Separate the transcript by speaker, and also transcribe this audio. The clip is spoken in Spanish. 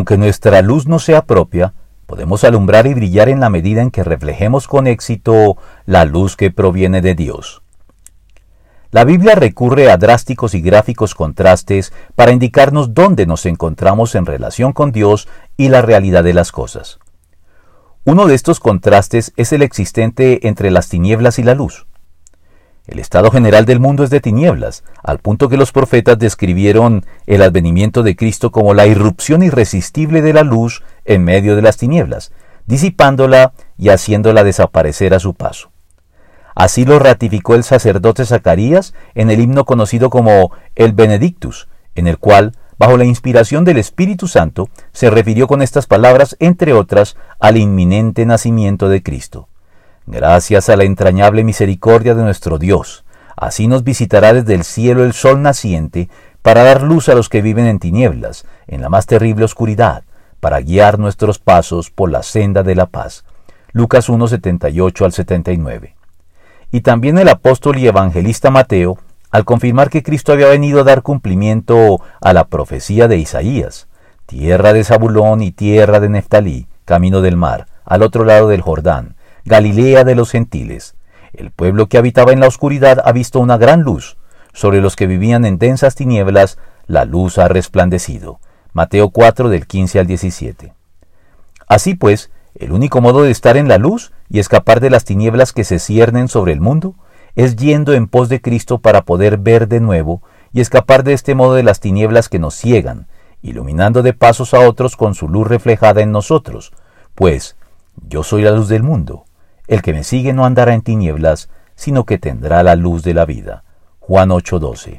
Speaker 1: aunque nuestra luz no sea propia, podemos alumbrar y brillar en la medida en que reflejemos con éxito la luz que proviene de Dios. La Biblia recurre a drásticos y gráficos contrastes para indicarnos dónde nos encontramos en relación con Dios y la realidad de las cosas. Uno de estos contrastes es el existente entre las tinieblas y la luz. El estado general del mundo es de tinieblas, al punto que los profetas describieron el advenimiento de Cristo como la irrupción irresistible de la luz en medio de las tinieblas, disipándola y haciéndola desaparecer a su paso. Así lo ratificó el sacerdote Zacarías en el himno conocido como el Benedictus, en el cual, bajo la inspiración del Espíritu Santo, se refirió con estas palabras, entre otras, al inminente nacimiento de Cristo. Gracias a la entrañable misericordia de nuestro Dios, así nos visitará desde el cielo el sol naciente, para dar luz a los que viven en tinieblas, en la más terrible oscuridad, para guiar nuestros pasos por la senda de la paz. Lucas 1, 78 al 79. Y también el apóstol y evangelista Mateo, al confirmar que Cristo había venido a dar cumplimiento a la profecía de Isaías, tierra de Zabulón y tierra de Neftalí, camino del mar, al otro lado del Jordán, Galilea de los gentiles. El pueblo que habitaba en la oscuridad ha visto una gran luz. Sobre los que vivían en densas tinieblas, la luz ha resplandecido. Mateo 4 del 15 al 17. Así pues, el único modo de estar en la luz y escapar de las tinieblas que se ciernen sobre el mundo es yendo en pos de Cristo para poder ver de nuevo y escapar de este modo de las tinieblas que nos ciegan, iluminando de pasos a otros con su luz reflejada en nosotros, pues yo soy la luz del mundo. El que me sigue no andará en tinieblas, sino que tendrá la luz de la vida. Juan 8:12.